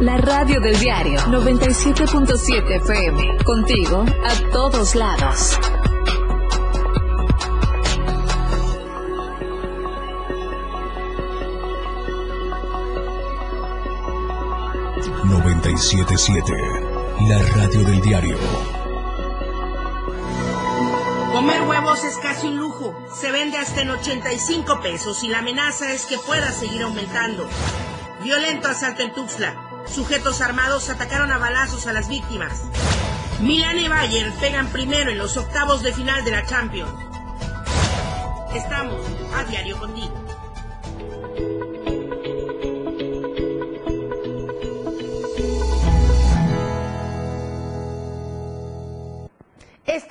La radio del diario 97.7 FM. Contigo a todos lados. ...97.7... La radio del diario. Comer huevos es casi un lujo. Se vende hasta en 85 pesos y la amenaza es que pueda seguir aumentando. Violento asalto en Tuxtla. Sujetos armados atacaron a balazos a las víctimas. Milan y Bayern pegan primero en los octavos de final de la Champions. Estamos a diario contigo.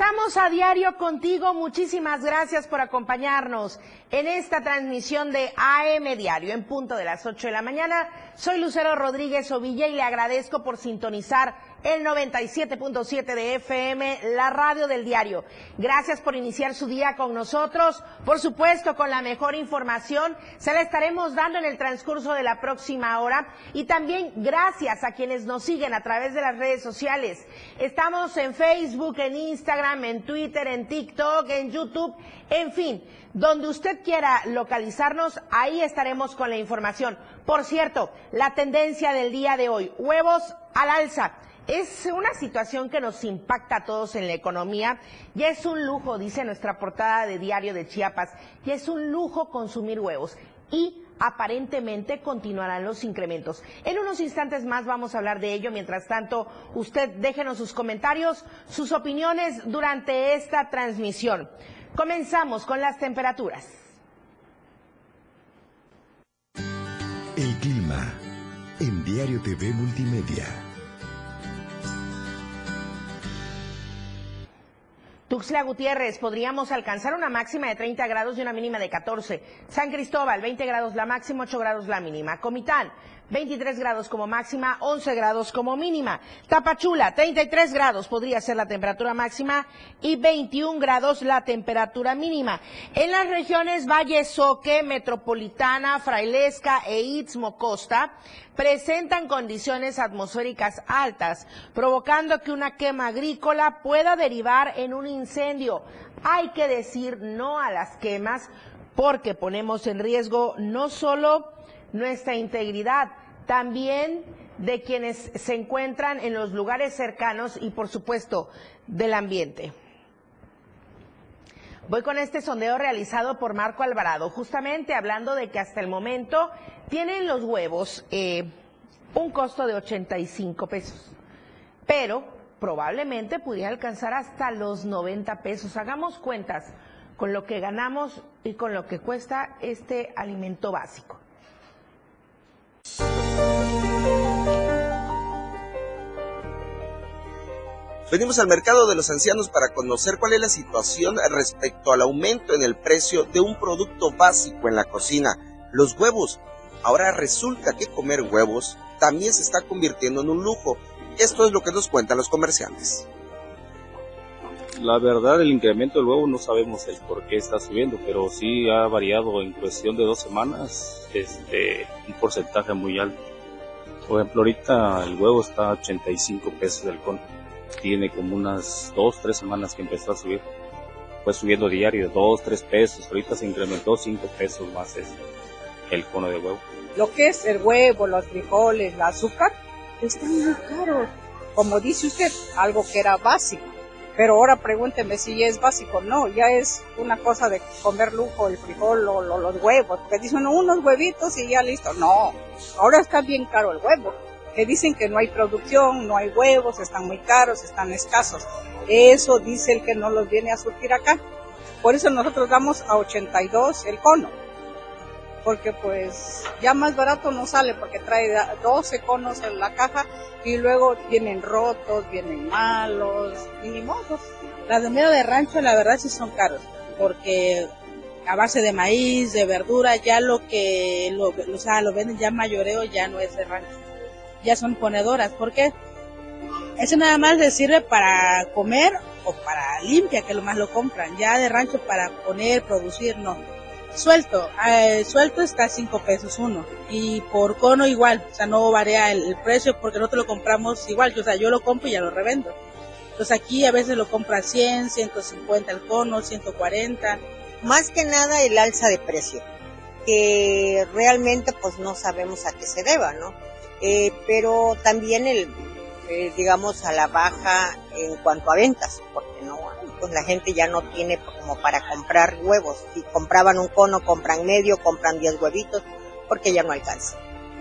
Estamos a diario contigo. Muchísimas gracias por acompañarnos en esta transmisión de AM Diario en punto de las 8 de la mañana. Soy Lucero Rodríguez Ovilla y le agradezco por sintonizar el 97.7 de FM, la radio del diario. Gracias por iniciar su día con nosotros. Por supuesto, con la mejor información se la estaremos dando en el transcurso de la próxima hora. Y también gracias a quienes nos siguen a través de las redes sociales. Estamos en Facebook, en Instagram, en Twitter, en TikTok, en YouTube, en fin. Donde usted quiera localizarnos, ahí estaremos con la información. Por cierto, la tendencia del día de hoy, huevos al alza. Es una situación que nos impacta a todos en la economía y es un lujo, dice nuestra portada de Diario de Chiapas, y es un lujo consumir huevos y aparentemente continuarán los incrementos. En unos instantes más vamos a hablar de ello. Mientras tanto, usted déjenos sus comentarios, sus opiniones durante esta transmisión. Comenzamos con las temperaturas. El clima en Diario TV Multimedia. Tuxtla Gutiérrez, podríamos alcanzar una máxima de 30 grados y una mínima de 14. San Cristóbal, 20 grados la máxima, 8 grados la mínima. Comitán, 23 grados como máxima, 11 grados como mínima. Tapachula, 33 grados podría ser la temperatura máxima y 21 grados la temperatura mínima. En las regiones Valle Soque, Metropolitana, Frailesca e Istmo Costa, presentan condiciones atmosféricas altas, provocando que una quema agrícola pueda derivar en un incendio. Hay que decir no a las quemas porque ponemos en riesgo no solo nuestra integridad, también de quienes se encuentran en los lugares cercanos y por supuesto del ambiente. Voy con este sondeo realizado por Marco Alvarado, justamente hablando de que hasta el momento tienen los huevos eh, un costo de 85 pesos, pero probablemente pudiera alcanzar hasta los 90 pesos. Hagamos cuentas con lo que ganamos y con lo que cuesta este alimento básico. Venimos al mercado de los ancianos para conocer cuál es la situación respecto al aumento en el precio de un producto básico en la cocina, los huevos. Ahora resulta que comer huevos también se está convirtiendo en un lujo. Esto es lo que nos cuentan los comerciantes. La verdad, el incremento del huevo no sabemos el por qué está subiendo, pero sí ha variado en cuestión de dos semanas este, un porcentaje muy alto. Por ejemplo, ahorita el huevo está a 85 pesos del cono. Tiene como unas dos, tres semanas que empezó a subir. Fue subiendo diario, dos, tres pesos. Ahorita se incrementó cinco pesos más el cono de huevo. Lo que es el huevo, los frijoles, el azúcar, está muy caro. Como dice usted, algo que era básico pero ahora pregúnteme si es básico. No, ya es una cosa de comer lujo, el frijol o, los huevos. Que dicen unos huevitos y ya listo. No, ahora está bien caro el huevo. Que dicen que no hay producción, no hay huevos, están muy caros, están escasos. Eso dice el que no los viene a surtir acá. Por eso nosotros damos a 82 el cono porque pues ya más barato no sale porque trae 12 conos en la caja y luego vienen rotos, vienen malos y ni modos. Las de medio de rancho la verdad sí son caros porque a base de maíz, de verdura, ya lo que lo, o sea, lo venden ya mayoreo ya no es de rancho, ya son ponedoras. ¿Por qué? Eso nada más le sirve para comer o para limpia, que lo más lo compran. Ya de rancho para poner, producir, no Suelto, eh, suelto está a 5 pesos uno y por cono igual, o sea, no varía el, precio porque no te lo compramos igual, o sea, yo lo compro y ya lo revendo. Entonces aquí a veces lo compra 100, 150 el cono, 140. Más que nada el alza de precio, que realmente pues no sabemos a qué se deba, ¿no? Eh, pero también el, eh, digamos, a la baja en cuanto a ventas, porque no, pues la gente ya no tiene como para comprar huevos. Si compraban un cono, compran medio, compran 10 huevitos, porque ya no alcanza.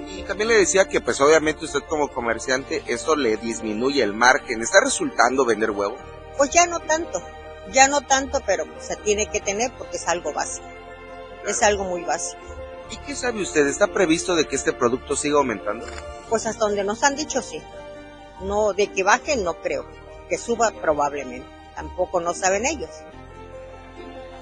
Y también le decía que pues obviamente usted como comerciante esto le disminuye el margen. ¿Está resultando vender huevos? Pues ya no tanto, ya no tanto, pero se tiene que tener porque es algo básico. Es algo muy básico. ¿Y qué sabe usted? ¿Está previsto de que este producto siga aumentando? Pues hasta donde nos han dicho sí. No, de que baje no creo. Que suba probablemente. Tampoco no saben ellos.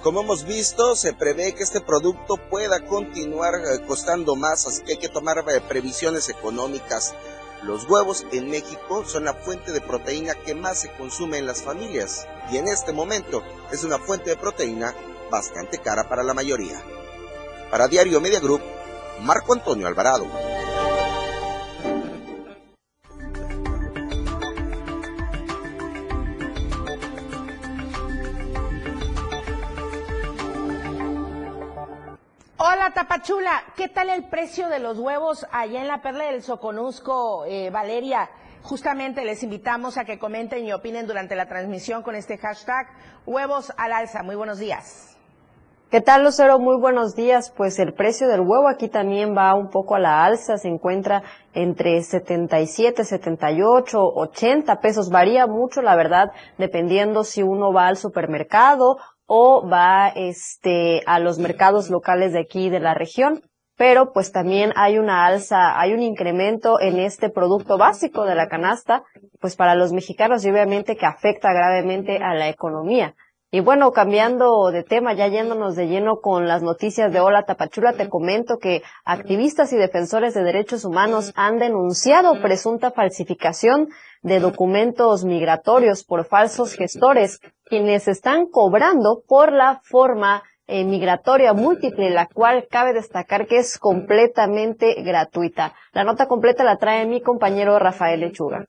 Como hemos visto, se prevé que este producto pueda continuar eh, costando más, así que hay que tomar eh, previsiones económicas. Los huevos en México son la fuente de proteína que más se consume en las familias y en este momento es una fuente de proteína bastante cara para la mayoría. Para Diario Media Group, Marco Antonio Alvarado. Tapachula, ¿qué tal el precio de los huevos allá en la Perla del Soconusco, eh, Valeria? Justamente les invitamos a que comenten y opinen durante la transmisión con este hashtag huevos al alza. Muy buenos días. ¿Qué tal, Lucero? Muy buenos días. Pues el precio del huevo aquí también va un poco a la alza. Se encuentra entre 77, 78, 80 pesos. Varía mucho, la verdad, dependiendo si uno va al supermercado o va este a los mercados locales de aquí de la región, pero pues también hay una alza, hay un incremento en este producto básico de la canasta, pues para los mexicanos y obviamente que afecta gravemente a la economía. Y bueno, cambiando de tema, ya yéndonos de lleno con las noticias de Hola Tapachula, te comento que activistas y defensores de derechos humanos han denunciado presunta falsificación de documentos migratorios por falsos gestores, quienes están cobrando por la forma eh, migratoria múltiple, la cual cabe destacar que es completamente gratuita. La nota completa la trae mi compañero Rafael Lechuga.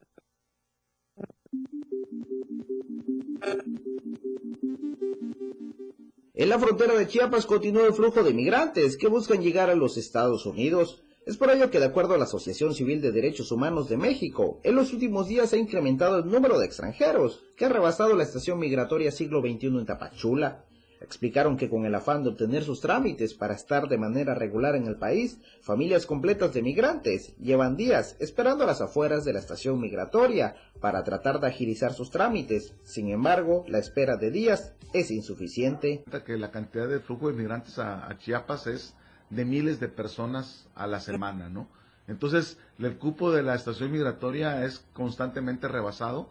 En la frontera de Chiapas continúa el flujo de migrantes que buscan llegar a los Estados Unidos. Es por ello que, de acuerdo a la Asociación Civil de Derechos Humanos de México, en los últimos días ha incrementado el número de extranjeros que ha rebasado la estación migratoria siglo XXI en Tapachula. Explicaron que con el afán de obtener sus trámites para estar de manera regular en el país, familias completas de migrantes llevan días esperando a las afueras de la estación migratoria para tratar de agilizar sus trámites. Sin embargo, la espera de días es insuficiente. Que la cantidad de flujo de migrantes a, Chiapas es de miles de personas a la semana, ¿no? Entonces, el cupo de la estación migratoria es constantemente rebasado.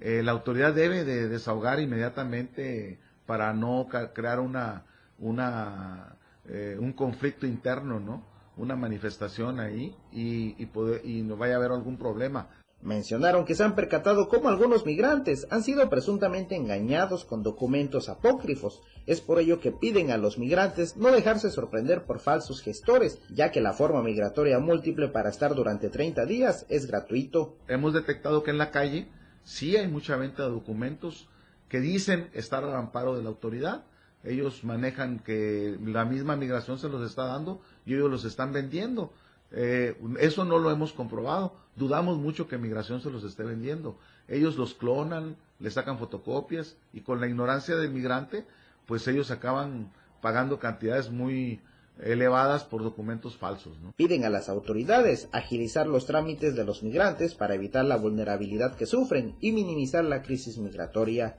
Eh, la autoridad debe de desahogar inmediatamente para no crear una, una eh, un conflicto interno, ¿no? Una manifestación ahí y, y, poder, y no vaya a haber algún problema. Mencionaron que se han percatado cómo algunos migrantes han sido presuntamente engañados con documentos apócrifos. Es por ello que piden a los migrantes no dejarse sorprender por falsos gestores, ya que la forma migratoria múltiple para estar durante 30 días es gratuito. Hemos detectado que en la calle sí hay mucha venta de documentos que dicen estar al amparo de la autoridad. Ellos manejan que la misma migración se los está dando y ellos los están vendiendo. Eh, eso no lo hemos comprobado. Dudamos mucho que migración se los esté vendiendo. Ellos los clonan, le sacan fotocopias y con la ignorancia del migrante, pues ellos acaban pagando cantidades muy elevadas por documentos falsos. Piden a las autoridades agilizar los trámites de los migrantes para evitar la vulnerabilidad que sufren y minimizar la crisis migratoria.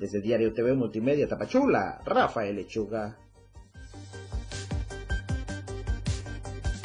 Desde Diario TV Multimedia Tapachula, Rafael Lechuga.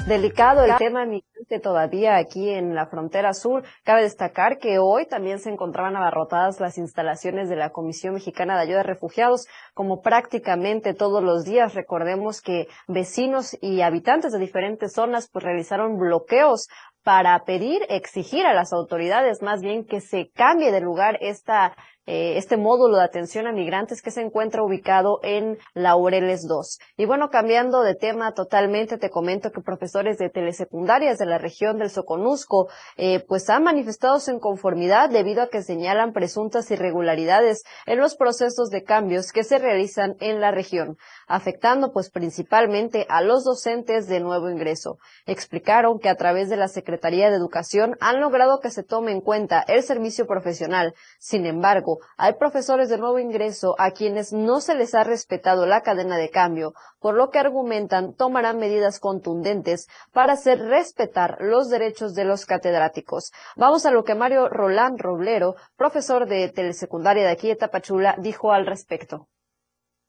Delicado el tema migrante todavía aquí en la frontera sur. Cabe destacar que hoy también se encontraban abarrotadas las instalaciones de la Comisión Mexicana de Ayuda a Refugiados, como prácticamente todos los días. Recordemos que vecinos y habitantes de diferentes zonas pues realizaron bloqueos para pedir, exigir a las autoridades más bien que se cambie de lugar esta eh, este módulo de atención a migrantes que se encuentra ubicado en Laureles 2. Y bueno, cambiando de tema totalmente, te comento que profesores de telesecundarias de la región del Soconusco, eh, pues han manifestado su inconformidad debido a que señalan presuntas irregularidades en los procesos de cambios que se realizan en la región, afectando pues principalmente a los docentes de nuevo ingreso. Explicaron que a través de la Secretaría de Educación han logrado que se tome en cuenta el servicio profesional. Sin embargo, hay profesores de nuevo ingreso a quienes no se les ha respetado la cadena de cambio, por lo que argumentan tomarán medidas contundentes para hacer respetar los derechos de los catedráticos. Vamos a lo que Mario Roland Roblero, profesor de telesecundaria de aquí de Tapachula, dijo al respecto.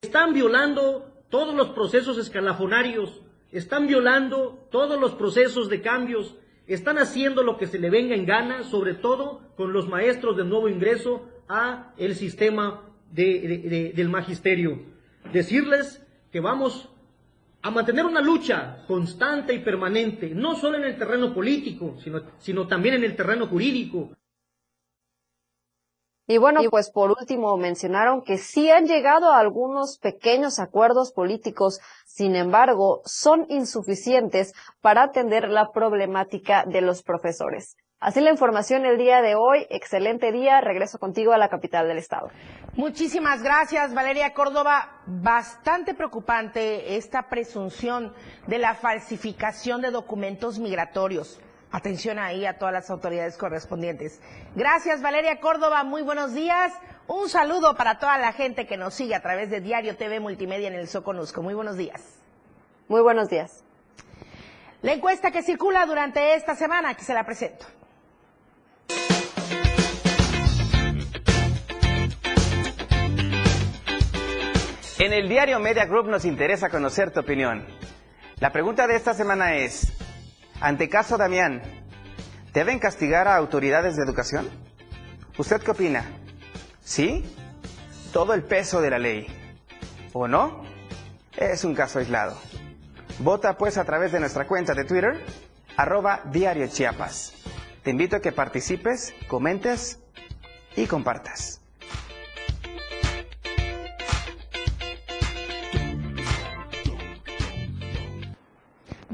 Están violando todos los procesos escalafonarios, están violando todos los procesos de cambios, están haciendo lo que se le venga en gana, sobre todo con los maestros de nuevo ingreso, a el sistema del magisterio. Decirles que vamos a mantener una lucha constante y permanente, no solo en el terreno político, sino, sino también en el terreno jurídico. Y bueno, pues por último mencionaron que sí han llegado a algunos pequeños acuerdos políticos, sin embargo, son insuficientes para atender la problemática de los profesores. Así la información el día de hoy. Excelente día. Regreso contigo a la capital del estado. Muchísimas gracias, Valeria Córdoba. Bastante preocupante esta presunción de la falsificación de documentos migratorios. Atención ahí a todas las autoridades correspondientes. Gracias, Valeria Córdoba. Muy buenos días. Un saludo para toda la gente que nos sigue a través de Diario TV Multimedia en el Soconusco. Muy buenos días. Muy buenos días. La encuesta que circula durante esta semana, aquí se la presento. En el diario Media Group nos interesa conocer tu opinión. La pregunta de esta semana es, ante caso Damián, ¿deben castigar a autoridades de educación? ¿Usted qué opina? ¿Sí? Todo el peso de la ley. ¿O no? Es un caso aislado. Vota pues a través de nuestra cuenta de Twitter, arroba Diario Chiapas. Te invito a que participes, comentes y compartas.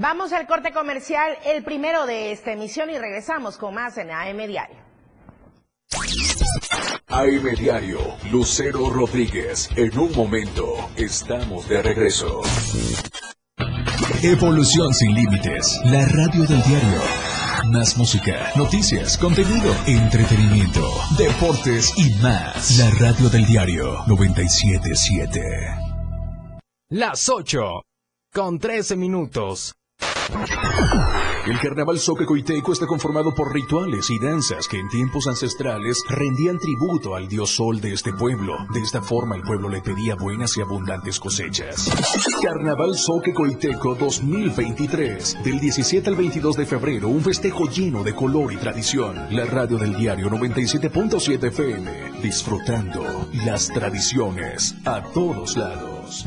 Vamos al corte comercial, el primero de esta emisión, y regresamos con más en AM Diario. AM Diario, Lucero Rodríguez. En un momento, estamos de regreso. Evolución sin límites, la radio del diario. Más música, noticias, contenido, entretenimiento, deportes y más. La radio del diario 977. Las 8 con 13 minutos. El carnaval Coiteco está conformado por rituales y danzas que en tiempos ancestrales rendían tributo al dios sol de este pueblo. De esta forma el pueblo le pedía buenas y abundantes cosechas. Carnaval Coiteco 2023. Del 17 al 22 de febrero, un festejo lleno de color y tradición. La radio del diario 97.7 FM. Disfrutando las tradiciones a todos lados.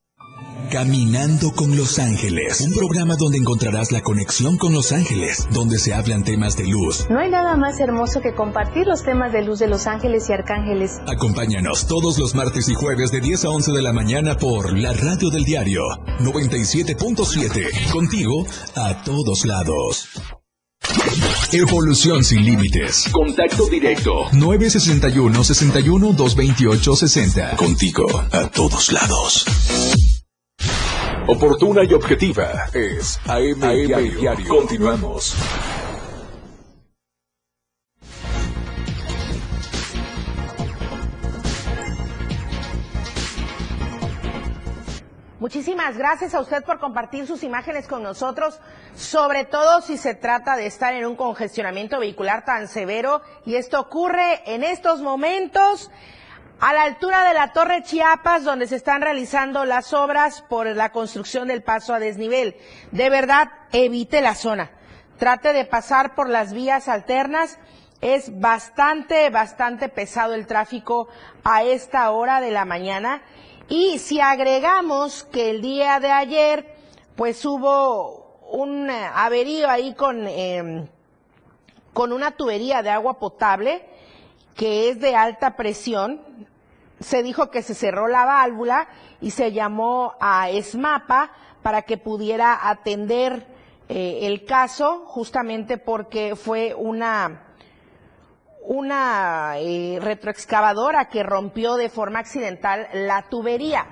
Caminando con Los Ángeles, un programa donde encontrarás la conexión con Los Ángeles, donde se hablan temas de luz. No hay nada más hermoso que compartir los temas de luz de Los Ángeles y Arcángeles. Acompáñanos todos los martes y jueves de 10 a 11 de la mañana por la radio del diario 97.7, contigo a todos lados. Evolución sin límites. Contacto directo. 961 61 228 60. Contigo a todos lados. Oportuna y objetiva es AM, Diario. Continuamos. Muchísimas gracias a usted por compartir sus imágenes con nosotros, sobre todo si se trata de estar en un congestionamiento vehicular tan severo y esto ocurre en estos momentos a la altura de la Torre Chiapas, donde se están realizando las obras por la construcción del paso a desnivel. De verdad, evite la zona. Trate de pasar por las vías alternas. Es bastante, bastante pesado el tráfico a esta hora de la mañana. Y si agregamos que el día de ayer, pues hubo un averío ahí con, eh, con una tubería de agua potable, que es de alta presión, se dijo que se cerró la válvula y se llamó a ESMAPA para que pudiera atender eh, el caso, justamente porque fue una una eh, retroexcavadora que rompió de forma accidental la tubería.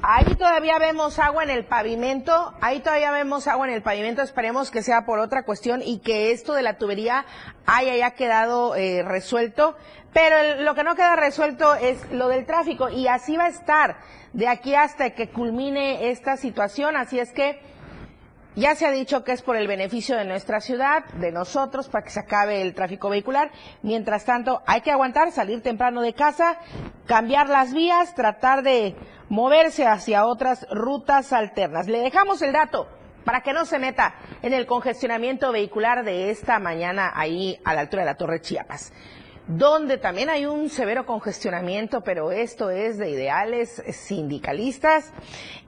Ahí todavía vemos agua en el pavimento, ahí todavía vemos agua en el pavimento, esperemos que sea por otra cuestión y que esto de la tubería haya quedado eh, resuelto, pero lo que no queda resuelto es lo del tráfico y así va a estar de aquí hasta que culmine esta situación, así es que ya se ha dicho que es por el beneficio de nuestra ciudad, de nosotros, para que se acabe el tráfico vehicular. Mientras tanto, hay que aguantar, salir temprano de casa, cambiar las vías, tratar de moverse hacia otras rutas alternas. Le dejamos el dato para que no se meta en el congestionamiento vehicular de esta mañana ahí a la altura de la Torre Chiapas donde también hay un severo congestionamiento, pero esto es de ideales sindicalistas,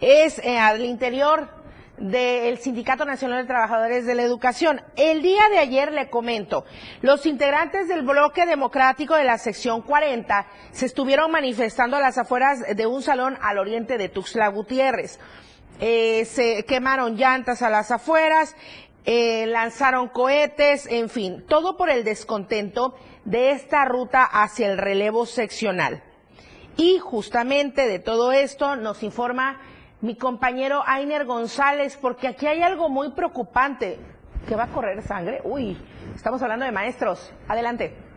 es eh, al interior del Sindicato Nacional de Trabajadores de la Educación. El día de ayer le comento, los integrantes del bloque democrático de la sección 40 se estuvieron manifestando a las afueras de un salón al oriente de Tuxtla Gutiérrez. Eh, se quemaron llantas a las afueras, eh, lanzaron cohetes, en fin, todo por el descontento de esta ruta hacia el relevo seccional. Y justamente de todo esto nos informa mi compañero Ainer González, porque aquí hay algo muy preocupante. ¿Que va a correr sangre? Uy, estamos hablando de maestros. Adelante.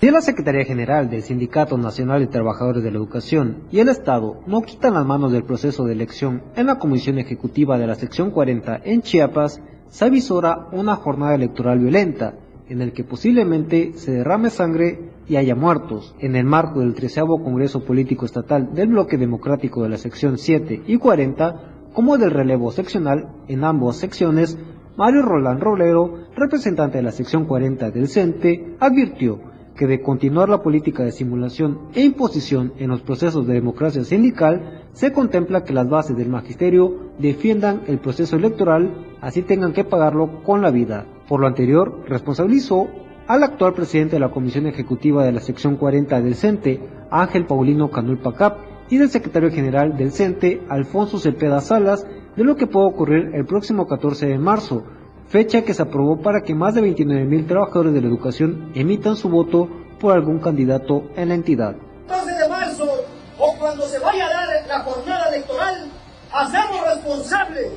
Si la Secretaría General del Sindicato Nacional de Trabajadores de la Educación y el Estado no quitan las manos del proceso de elección en la Comisión Ejecutiva de la Sección 40 en Chiapas, se avisora una jornada electoral violenta, en el que posiblemente se derrame sangre y haya muertos. En el marco del 13 Congreso Político Estatal del Bloque Democrático de la Sección 7 y 40, como del relevo seccional en ambas secciones, Mario Roland Rolero, representante de la sección 40 del CENTE, advirtió que de continuar la política de simulación e imposición en los procesos de democracia sindical, se contempla que las bases del magisterio defiendan el proceso electoral, así tengan que pagarlo con la vida. Por lo anterior, responsabilizó al actual presidente de la Comisión Ejecutiva de la sección 40 del CENTE, Ángel Paulino Canul Pacap, y del secretario general del CENTE, Alfonso Cepeda Salas, de lo que puede ocurrir el próximo 14 de marzo, fecha que se aprobó para que más de 29 mil trabajadores de la educación emitan su voto por algún candidato en la entidad. 12 de marzo o cuando se vaya a dar la jornada electoral, hacemos responsable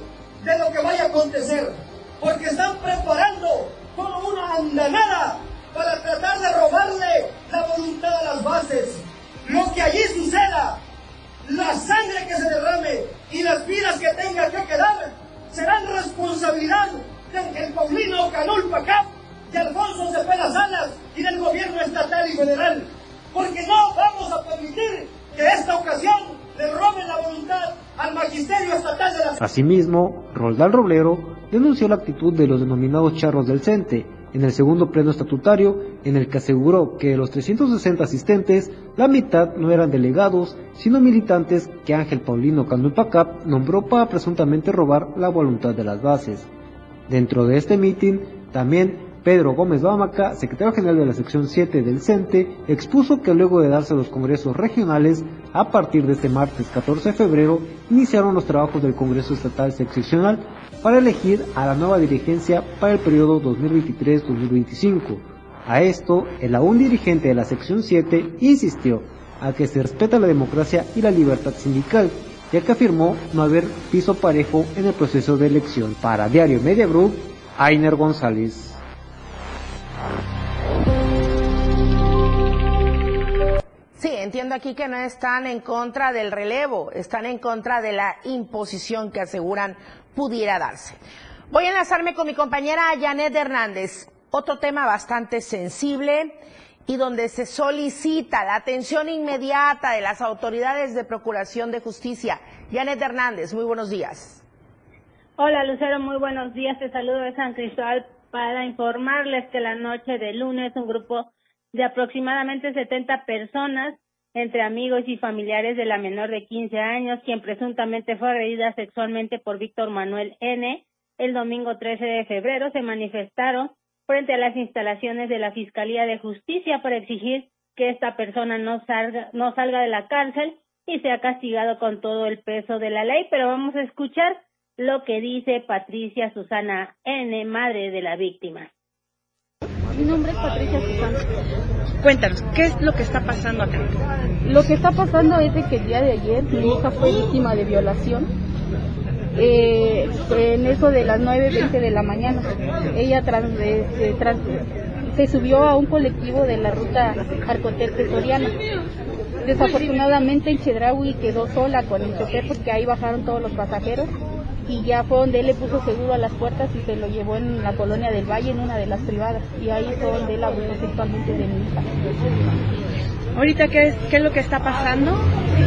de lo que vaya a acontecer, porque están preparando toda una andanada para tratar de robarle la voluntad a las bases. Lo que allí suceda, la sangre que se derrame y las vidas que tenga que quedar serán responsabilidad del Paulino Canul Pacap, de Alfonso Cepeda Salas y del gobierno estatal y federal. Porque no vamos a permitir que esta ocasión le roben la voluntad al magisterio estatal de la... Asimismo, Roldán Roblero denunció la actitud de los denominados charros del CENTE en el segundo pleno estatutario, en el que aseguró que de los 360 asistentes, la mitad no eran delegados, sino militantes que Ángel Paulino Canulpacap nombró para presuntamente robar la voluntad de las bases. Dentro de este mitin también Pedro Gómez Bámaca, secretario general de la sección 7 del CENTE, expuso que luego de darse los congresos regionales, a partir de este martes 14 de febrero, iniciaron los trabajos del Congreso Estatal Seccional para elegir a la nueva dirigencia para el periodo 2023-2025. A esto, el aún dirigente de la sección 7 insistió a que se respeta la democracia y la libertad sindical, ya que afirmó no haber piso parejo en el proceso de elección. Para Diario Media Group, Ainer González. Sí, entiendo aquí que no están en contra del relevo, están en contra de la imposición que aseguran pudiera darse. Voy a enlazarme con mi compañera Janet Hernández. Otro tema bastante sensible y donde se solicita la atención inmediata de las autoridades de Procuración de Justicia. Janet Hernández, muy buenos días. Hola Lucero, muy buenos días. Te saludo de San Cristóbal para informarles que la noche de lunes un grupo de aproximadamente 70 personas, entre amigos y familiares de la menor de 15 años, quien presuntamente fue agredida sexualmente por Víctor Manuel N. El domingo 13 de febrero se manifestaron frente a las instalaciones de la Fiscalía de Justicia para exigir que esta persona no salga, no salga de la cárcel y sea castigado con todo el peso de la ley. Pero vamos a escuchar lo que dice Patricia Susana N., madre de la víctima. Mi nombre es Patricia Susana. Cuéntanos, ¿qué es lo que está pasando acá? Lo que está pasando es de que el día de ayer mi hija fue víctima de violación. Eh, en eso de las 9.20 de la mañana. Ella trans, este, trans, se subió a un colectivo de la ruta Arcotel Soriana. Desafortunadamente en Chedraui quedó sola con el chofer porque ahí bajaron todos los pasajeros y ya fue donde él le puso seguro a las puertas y se lo llevó en la colonia del Valle, en una de las privadas, y ahí fue donde él abusó sexualmente de mi hija. Ahorita, ¿qué es, ¿qué es lo que está pasando?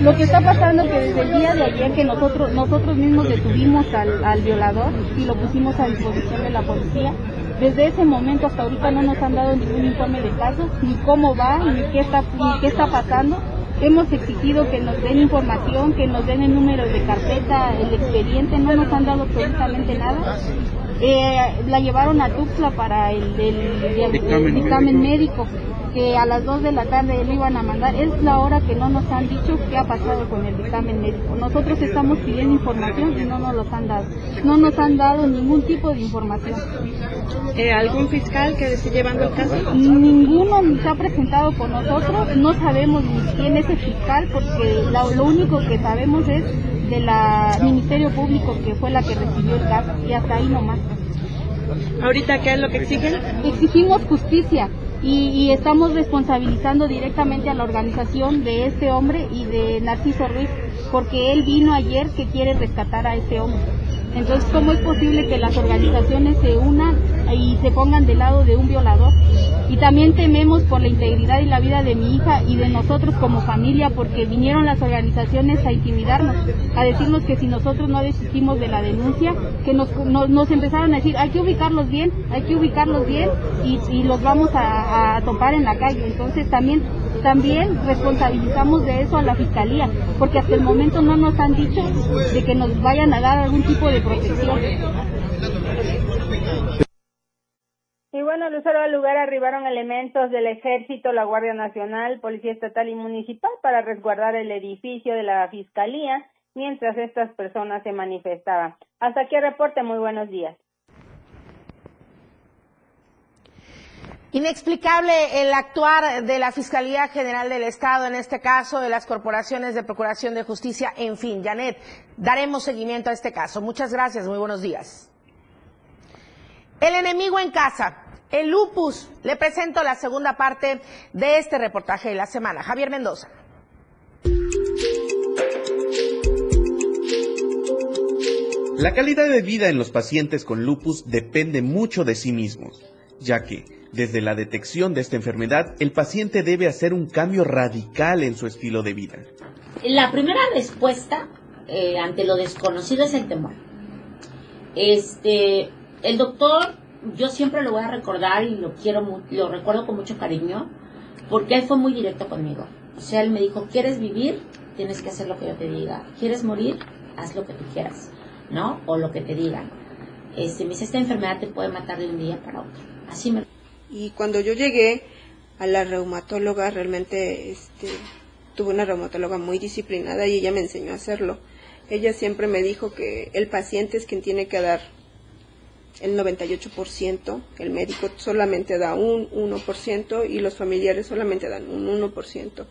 Lo que está pasando es que desde el día de ayer que nosotros, nosotros mismos detuvimos al, al violador y lo pusimos a disposición de la policía, desde ese momento hasta ahorita no nos han dado ningún informe de caso, ni cómo va, ni qué está, ni qué está pasando. Hemos exigido que nos den información, que nos den el número de carpeta, el expediente, no nos han dado absolutamente nada. Eh, la llevaron a Tuxtla para el, el, el Dictamen dictamen médico, que a las 2 de la tarde lo iban a mandar. Es la hora que no nos han dicho qué ha pasado con el dictamen médico. Nosotros estamos pidiendo información y no nos los han dado. No nos han dado ningún tipo de información. Eh, ¿Algún fiscal que esté llevando el caso? Ninguno ni se ha presentado con nosotros, no sabemos ni quién es el fiscal porque lo, lo único que sabemos es de la Ministerio Público que fue la que recibió el caso y hasta ahí nomás. ¿Ahorita qué es lo que exigen? Exigimos justicia y, y estamos responsabilizando directamente a la organización de este hombre y de Narciso Ruiz porque él vino ayer que quiere rescatar a este hombre. Entonces, ¿cómo es posible que las organizaciones se unan y se pongan del lado de un violador? Y también tememos por la integridad y la vida de mi hija y de nosotros como familia porque vinieron las organizaciones a intimidarnos, a decirnos que si nosotros no desistimos de la denuncia, que nos, nos, empezaron a decir, hay que ubicarlos bien, hay que ubicarlos bien y, y los vamos a, a topar en la calle. Entonces, también también responsabilizamos de eso a la fiscalía, porque hasta el momento no nos han dicho de que nos vayan a dar algún tipo de protección. Y bueno, Lucero, al lugar arribaron elementos del Ejército, la Guardia Nacional, Policía Estatal y Municipal para resguardar el edificio de la Fiscalía mientras estas personas se manifestaban. Hasta aquí el reporte, muy buenos días. Inexplicable el actuar de la Fiscalía General del Estado, en este caso de las corporaciones de Procuración de Justicia, en fin, Janet, daremos seguimiento a este caso. Muchas gracias, muy buenos días. El enemigo en casa, el lupus. Le presento la segunda parte de este reportaje de la semana. Javier Mendoza. La calidad de vida en los pacientes con lupus depende mucho de sí mismos, ya que desde la detección de esta enfermedad el paciente debe hacer un cambio radical en su estilo de vida. La primera respuesta eh, ante lo desconocido es el temor. Este, el doctor, yo siempre lo voy a recordar y lo quiero, lo recuerdo con mucho cariño, porque él fue muy directo conmigo. O sea, él me dijo, ¿quieres vivir? Tienes que hacer lo que yo te diga. ¿Quieres morir? Haz lo que tú quieras, ¿no? O lo que te digan. Este, me dice, esta enfermedad te puede matar de un día para otro. Así me... Y cuando yo llegué a la reumatóloga, realmente este, tuve una reumatóloga muy disciplinada y ella me enseñó a hacerlo. Ella siempre me dijo que el paciente es quien tiene que dar el 98%, el médico solamente da un 1% y los familiares solamente dan un 1%.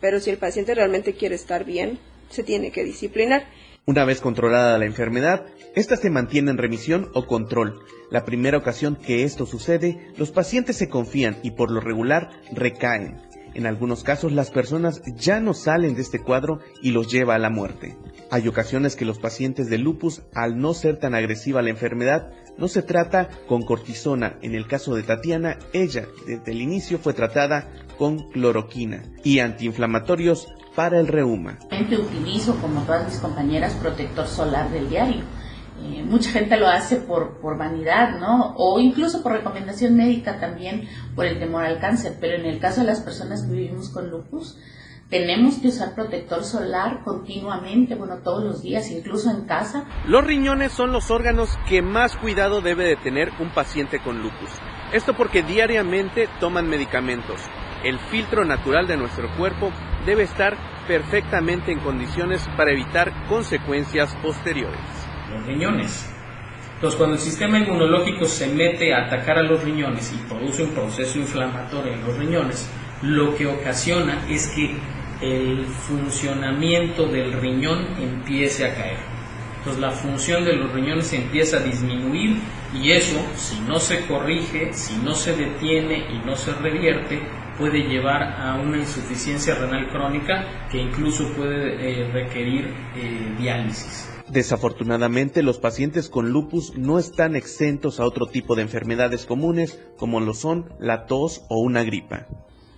Pero si el paciente realmente quiere estar bien, se tiene que disciplinar. Una vez controlada la enfermedad, ésta se mantiene en remisión o control. La primera ocasión que esto sucede, los pacientes se confían y por lo regular recaen. En algunos casos las personas ya no salen de este cuadro y los lleva a la muerte. Hay ocasiones que los pacientes de lupus, al no ser tan agresiva la enfermedad, no se trata con cortisona. En el caso de Tatiana, ella desde el inicio fue tratada con cloroquina y antiinflamatorios para el reuma. Utilizo, como todas mis compañeras, protector solar del diario. Eh, mucha gente lo hace por, por vanidad, ¿no? O incluso por recomendación médica también por el temor al cáncer. Pero en el caso de las personas que vivimos con lupus, tenemos que usar protector solar continuamente, bueno, todos los días, incluso en casa. Los riñones son los órganos que más cuidado debe de tener un paciente con lupus. Esto porque diariamente toman medicamentos. El filtro natural de nuestro cuerpo debe estar perfectamente en condiciones para evitar consecuencias posteriores. Los riñones. Entonces, cuando el sistema inmunológico se mete a atacar a los riñones y produce un proceso inflamatorio en los riñones, lo que ocasiona es que el funcionamiento del riñón empiece a caer. Entonces la función de los riñones empieza a disminuir y eso, si no se corrige, si no se detiene y no se revierte, puede llevar a una insuficiencia renal crónica que incluso puede eh, requerir eh, diálisis. Desafortunadamente, los pacientes con lupus no están exentos a otro tipo de enfermedades comunes como lo son la tos o una gripa.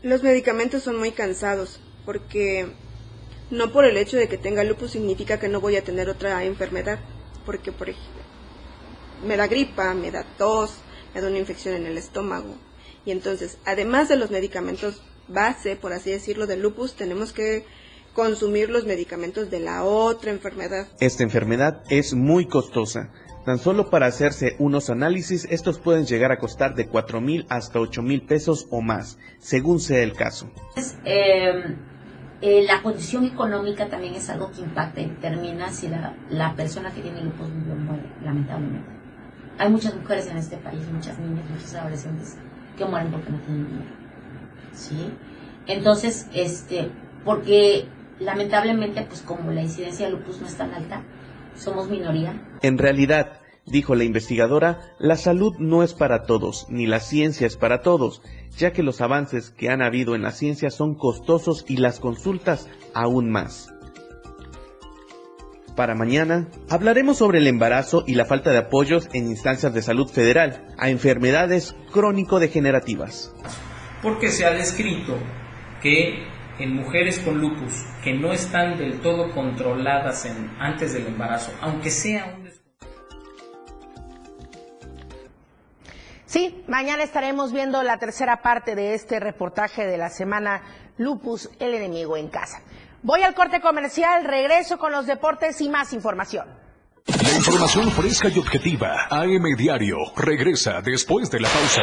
Los medicamentos son muy cansados porque no por el hecho de que tenga lupus significa que no voy a tener otra enfermedad, porque por ejemplo, me da gripa, me da tos, me da una infección en el estómago. Y entonces, además de los medicamentos base, por así decirlo, del lupus, tenemos que consumir los medicamentos de la otra enfermedad. Esta enfermedad es muy costosa. Tan solo para hacerse unos análisis, estos pueden llegar a costar de 4 mil hasta 8 mil pesos o más, según sea el caso. Eh, eh, la condición económica también es algo que impacta y determina si la, la persona que tiene lupus muere, lamentablemente. Hay muchas mujeres en este país, muchas niñas, muchos adolescentes que mueren porque no tienen dinero. ¿Sí? Entonces, este, porque lamentablemente, pues como la incidencia de lupus no es tan alta, somos minoría. En realidad, dijo la investigadora, la salud no es para todos, ni la ciencia es para todos, ya que los avances que han habido en la ciencia son costosos y las consultas aún más. Para mañana hablaremos sobre el embarazo y la falta de apoyos en instancias de salud federal a enfermedades crónico-degenerativas. Porque se ha descrito que en mujeres con lupus que no están del todo controladas en, antes del embarazo, aunque sea un Sí, mañana estaremos viendo la tercera parte de este reportaje de la semana Lupus, el enemigo en casa. Voy al corte comercial, regreso con los deportes y más información. La información fresca y objetiva, AM Diario, regresa después de la pausa.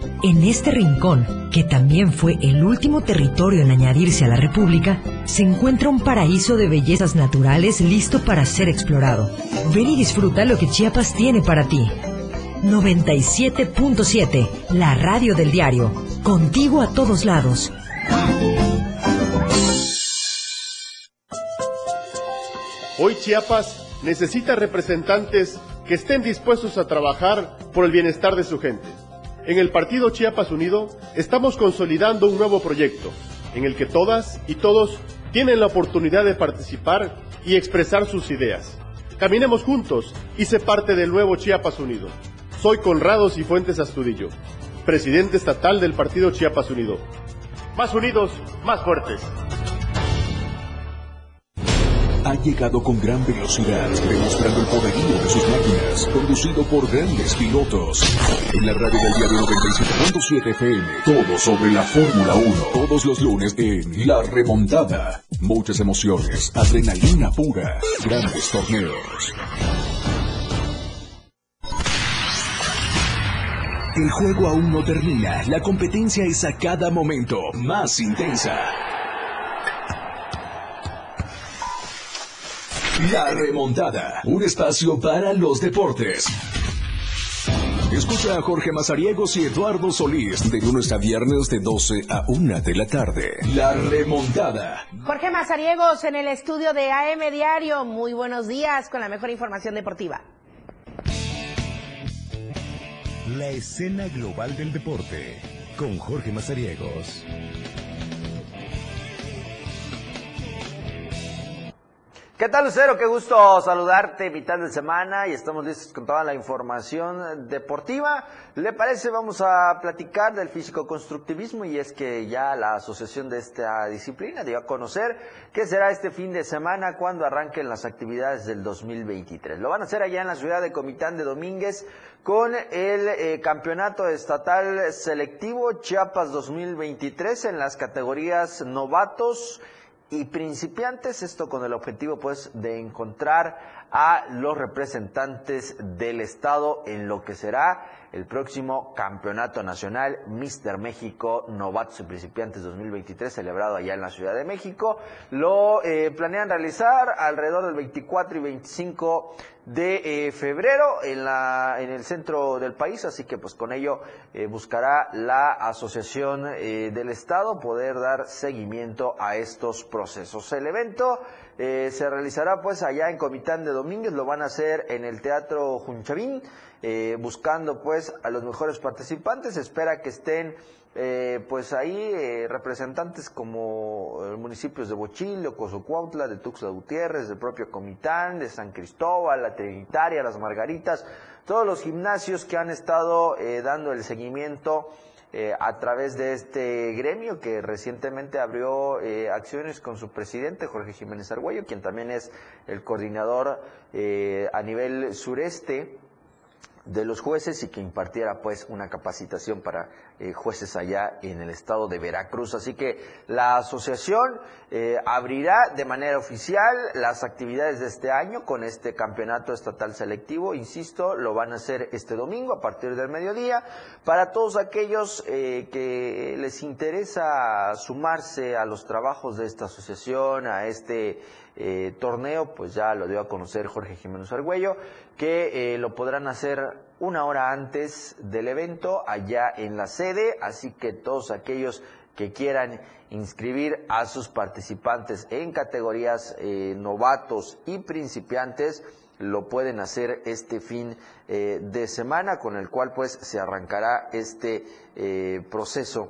en este rincón, que también fue el último territorio en añadirse a la República, se encuentra un paraíso de bellezas naturales listo para ser explorado. Ven y disfruta lo que Chiapas tiene para ti. 97.7, la radio del diario. Contigo a todos lados. Hoy Chiapas necesita representantes que estén dispuestos a trabajar por el bienestar de su gente. En el Partido Chiapas Unido estamos consolidando un nuevo proyecto en el que todas y todos tienen la oportunidad de participar y expresar sus ideas. Caminemos juntos y sé parte del nuevo Chiapas Unido. Soy Conrado Cifuentes Astudillo, presidente estatal del Partido Chiapas Unido. Más unidos, más fuertes. Ha llegado con gran velocidad, demostrando el poderío de sus máquinas, conducido por grandes pilotos. En la radio del diario 97.7 FM, todo sobre la Fórmula 1. Todos los lunes en La Remontada. Muchas emociones, adrenalina pura, grandes torneos. El juego aún no termina, la competencia es a cada momento más intensa. La remontada, un espacio para los deportes. Escucha a Jorge Mazariegos y Eduardo Solís de lunes a viernes de 12 a 1 de la tarde. La remontada. Jorge Mazariegos en el estudio de AM Diario. Muy buenos días con la mejor información deportiva. La escena global del deporte con Jorge Mazariegos. ¿Qué tal, Lucero? Qué gusto saludarte, mitad de semana, y estamos listos con toda la información deportiva. ¿Le parece? Vamos a platicar del físico-constructivismo, y es que ya la asociación de esta disciplina dio a conocer que será este fin de semana cuando arranquen las actividades del 2023. Lo van a hacer allá en la ciudad de Comitán de Domínguez con el eh, campeonato estatal selectivo Chiapas 2023 en las categorías novatos y principiantes, esto con el objetivo pues de encontrar a los representantes del estado en lo que será el próximo Campeonato Nacional Mister México Novatos y Principiantes 2023 celebrado allá en la Ciudad de México. Lo eh, planean realizar alrededor del 24 y 25 de eh, febrero en, la, en el centro del país, así que pues con ello eh, buscará la Asociación del Estado poder dar seguimiento a estos procesos. El evento se realizará pues allá en Comitán de Domínguez, lo van a hacer en el Teatro Junchavín. Eh, buscando pues a los mejores participantes. Espera que estén eh, pues ahí eh, representantes como municipios de Bochil, Cozocuautla, de Tuxtla Gutiérrez, del propio Comitán, de San Cristóbal, la Trinitaria, las Margaritas, todos los gimnasios que han estado dando el seguimiento a través de este gremio que recientemente abrió acciones con su presidente Jorge Jiménez Argüello, quien también es el coordinador a nivel sureste de los jueces y que impartiera pues una capacitación para eh, jueces allá en el estado de Veracruz. Así que la asociación eh, abrirá de manera oficial las actividades de este año con este campeonato estatal selectivo. Insisto, lo van a hacer este domingo a partir del mediodía. Para todos aquellos eh, que les interesa sumarse a los trabajos de esta asociación, a este torneo, pues ya lo dio a conocer Jorge Jiménez Argüello, que lo podrán hacer una hora antes del evento allá en la sede, así que todos aquellos que quieran inscribir a sus participantes en categorías eh, novatos y principiantes, lo pueden hacer este fin eh, de semana, con el cual pues se arrancará este eh, proceso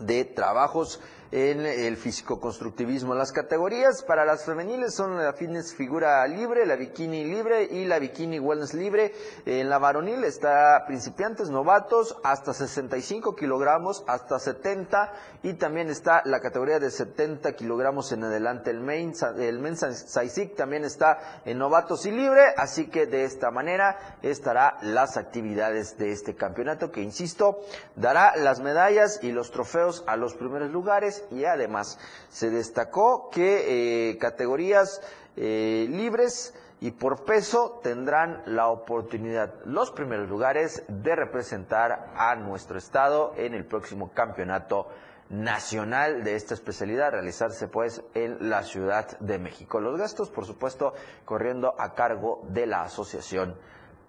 de trabajos. En el físico-constructivismo. Las categorías para las femeniles son la fitness figura libre, la bikini libre y la bikini wellness libre. En la varonil está principiantes, novatos, hasta 65 kilogramos, hasta 70 y también está la categoría de 70 kilogramos en adelante. El, main, el men's Saisik también está en novatos y libre, así que de esta manera estará las actividades de este campeonato que, insisto, dará las medallas y los trofeos a los primeros lugares y además se destacó que eh, categorías eh, libres y por peso tendrán la oportunidad los primeros lugares de representar a nuestro estado en el próximo campeonato nacional de esta especialidad realizarse pues en la Ciudad de México. Los gastos, por supuesto, corriendo a cargo de la Asociación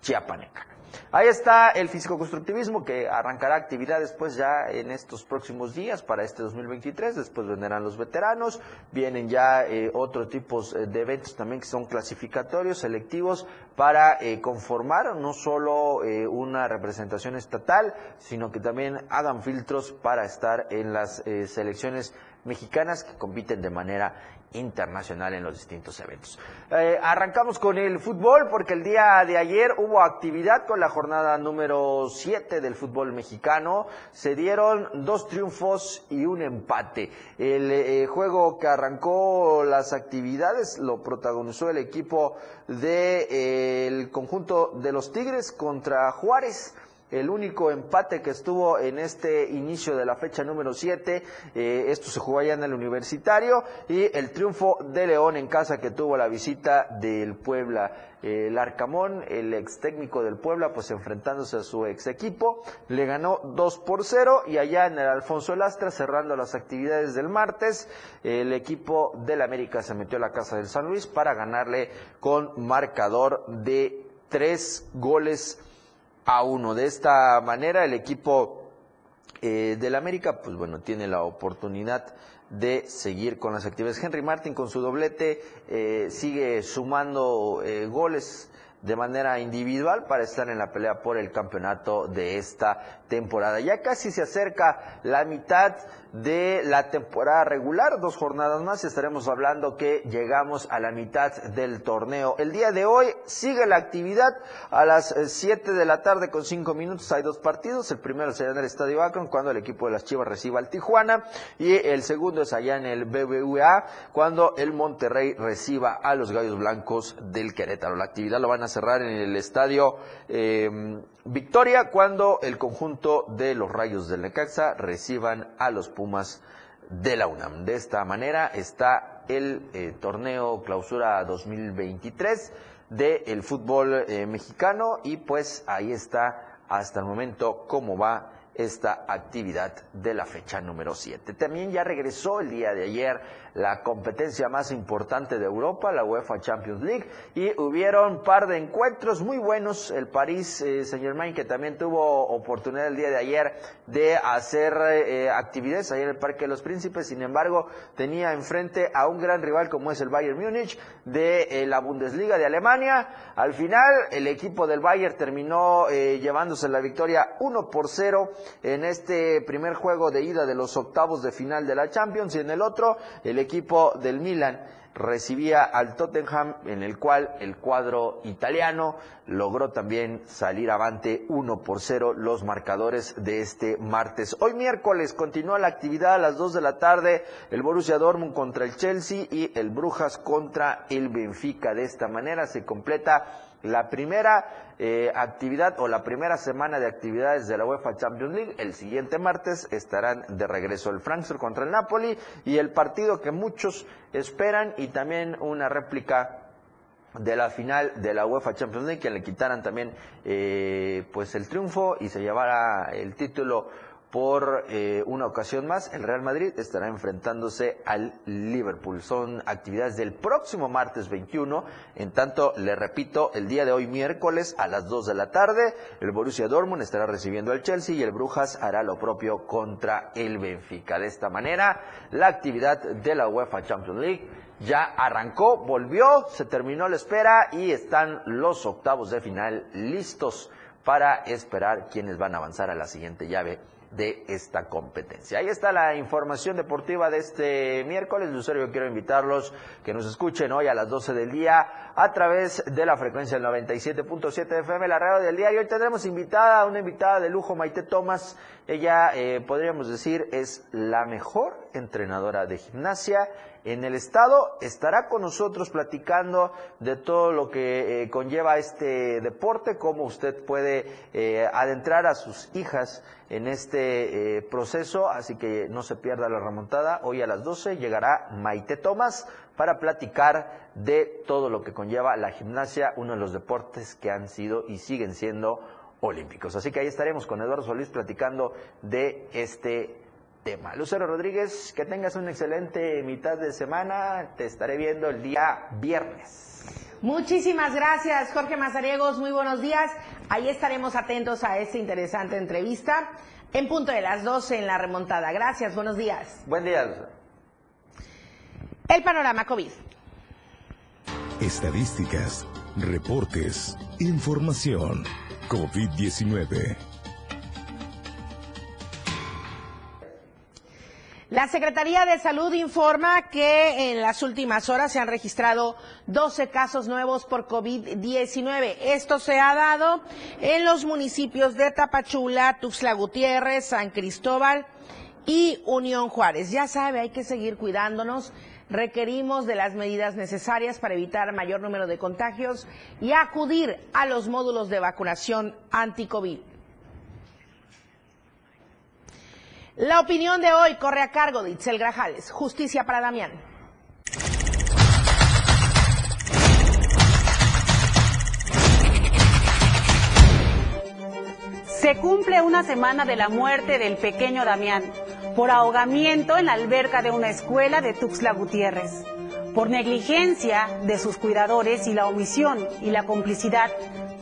Chiapaneca. Ahí está el físico-constructivismo que arrancará actividades pues ya en estos próximos días para este 2023, después vendrán los veteranos, vienen ya eh, otros tipos eh, de eventos también que son clasificatorios, selectivos para eh, conformar no solo una representación estatal, sino que también hagan filtros para estar en las selecciones mexicanas que compiten de manera internacional en los distintos eventos. Eh, arrancamos con el fútbol porque el día de ayer hubo actividad con la jornada número 7 del fútbol mexicano. Se dieron dos triunfos y un empate. El eh, juego que arrancó las actividades lo protagonizó el equipo del de, conjunto de los Tigres contra Juárez el único empate que estuvo en este inicio de la fecha número 7. Eh, esto se jugó allá en el universitario y el triunfo de León en casa que tuvo la visita del Puebla. el Arcamón, el ex técnico del Puebla, pues enfrentándose a su ex equipo, le ganó 2 por 0 y allá en el Alfonso Lastra, cerrando las actividades del martes, el equipo del América se metió a la casa del San Luis para ganarle con marcador de 3 goles a uno. De esta manera el equipo eh, del América, pues bueno, tiene la oportunidad de seguir con las actividades. Henry Martin con su doblete eh, sigue sumando eh, goles de manera individual para estar en la pelea por el campeonato de esta temporada. Ya casi se acerca la mitad de la temporada regular, dos jornadas más, estaremos hablando que llegamos a la mitad del torneo. El día de hoy sigue la actividad a las 7 de la tarde con 5 minutos, hay dos partidos, el primero será en el Estadio Akron cuando el equipo de las Chivas reciba al Tijuana y el segundo es allá en el BBVA cuando el Monterrey reciba a los Gallos Blancos del Querétaro. La actividad lo van a cerrar en el Estadio eh, Victoria cuando el conjunto de los Rayos del Necaxa reciban a los Pumas de la UNAM. De esta manera está el eh, torneo clausura 2023 del fútbol eh, mexicano y pues ahí está hasta el momento cómo va esta actividad de la fecha número 7. También ya regresó el día de ayer la competencia más importante de Europa, la UEFA Champions League, y hubieron un par de encuentros muy buenos. El París eh, Saint Germain, que también tuvo oportunidad el día de ayer de hacer eh, actividades ahí en el Parque de los Príncipes, sin embargo, tenía enfrente a un gran rival como es el Bayern Múnich de eh, la Bundesliga de Alemania. Al final, el equipo del Bayern terminó eh, llevándose la victoria 1 por 0 en este primer juego de ida de los octavos de final de la Champions y en el otro, el equipo del Milan recibía al Tottenham, en el cual el cuadro italiano logró también salir avante 1 por 0 los marcadores de este martes. Hoy miércoles continúa la actividad a las 2 de la tarde, el Borussia Dortmund contra el Chelsea y el Brujas contra el Benfica. De esta manera se completa la primera eh, actividad o la primera semana de actividades de la UEFA Champions League. El siguiente martes estarán de regreso el Frankfurt contra el Napoli y el partido que muchos esperan y también una réplica de la final de la UEFA Champions League que le quitaran también eh, pues el triunfo y se llevara el título por eh, una ocasión más, el Real Madrid estará enfrentándose al Liverpool. Son actividades del próximo martes 21. En tanto, le repito, el día de hoy miércoles a las 2 de la tarde, el Borussia Dortmund estará recibiendo al Chelsea y el Brujas hará lo propio contra el Benfica. De esta manera, la actividad de la UEFA Champions League ya arrancó, volvió, se terminó la espera y están los octavos de final listos para esperar quienes van a avanzar a la siguiente llave de esta competencia. Ahí está la información deportiva de este miércoles. Lucero, yo quiero invitarlos que nos escuchen hoy a las 12 del día a través de la frecuencia del 97.7 FM, la radio del día. Y hoy tendremos invitada, una invitada de lujo, Maite Tomás. Ella, eh, podríamos decir, es la mejor entrenadora de gimnasia en el estado. Estará con nosotros platicando de todo lo que eh, conlleva este deporte, cómo usted puede eh, adentrar a sus hijas en este proceso, así que no se pierda la remontada. Hoy a las 12 llegará Maite Tomás para platicar de todo lo que conlleva la gimnasia, uno de los deportes que han sido y siguen siendo olímpicos. Así que ahí estaremos con Eduardo Solís platicando de este tema. Lucero Rodríguez, que tengas una excelente mitad de semana. Te estaré viendo el día viernes. Muchísimas gracias, Jorge Mazariegos. Muy buenos días. Ahí estaremos atentos a esta interesante entrevista en punto de las 12 en la remontada. Gracias, buenos días. Buen día, Lucero. El panorama COVID. Estadísticas, reportes, información. COVID-19. La Secretaría de Salud informa que en las últimas horas se han registrado 12 casos nuevos por COVID-19. Esto se ha dado en los municipios de Tapachula, Tuxtla Gutiérrez, San Cristóbal y Unión Juárez. Ya sabe, hay que seguir cuidándonos. Requerimos de las medidas necesarias para evitar mayor número de contagios y acudir a los módulos de vacunación anti-COVID. La opinión de hoy corre a cargo de Itzel Grajales. Justicia para Damián. Se cumple una semana de la muerte del pequeño Damián por ahogamiento en la alberca de una escuela de Tuxtla Gutiérrez, por negligencia de sus cuidadores y la omisión y la complicidad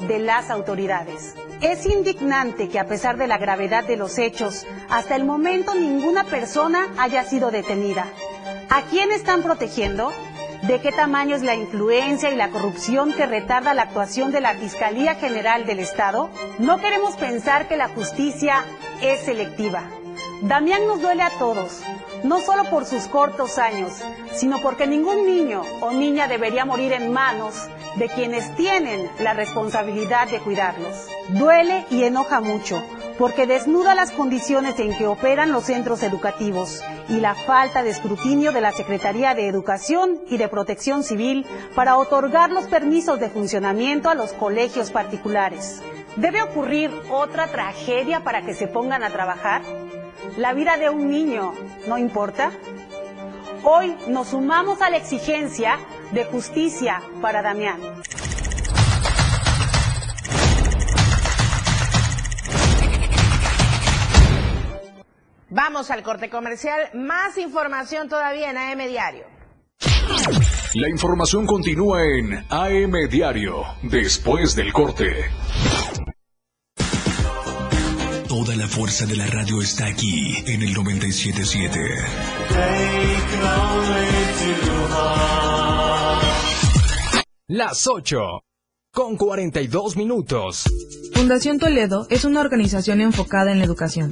de las autoridades. Es indignante que a pesar de la gravedad de los hechos, hasta el momento ninguna persona haya sido detenida. ¿A quién están protegiendo? ¿De qué tamaño es la influencia y la corrupción que retarda la actuación de la Fiscalía General del Estado? No queremos pensar que la justicia es selectiva. Damián nos duele a todos, no solo por sus cortos años, sino porque ningún niño o niña debería morir en manos de quienes tienen la responsabilidad de cuidarlos. Duele y enoja mucho, porque desnuda las condiciones en que operan los centros educativos y la falta de escrutinio de la Secretaría de Educación y de Protección Civil para otorgar los permisos de funcionamiento a los colegios particulares. ¿Debe ocurrir otra tragedia para que se pongan a trabajar? ¿La vida de un niño no importa? Hoy nos sumamos a la exigencia de justicia para Damián. Vamos al corte comercial. Más información todavía en AM Diario. La información continúa en AM Diario, después del corte. Toda la fuerza de la radio está aquí en el 977. Las 8 con 42 minutos. Fundación Toledo es una organización enfocada en la educación.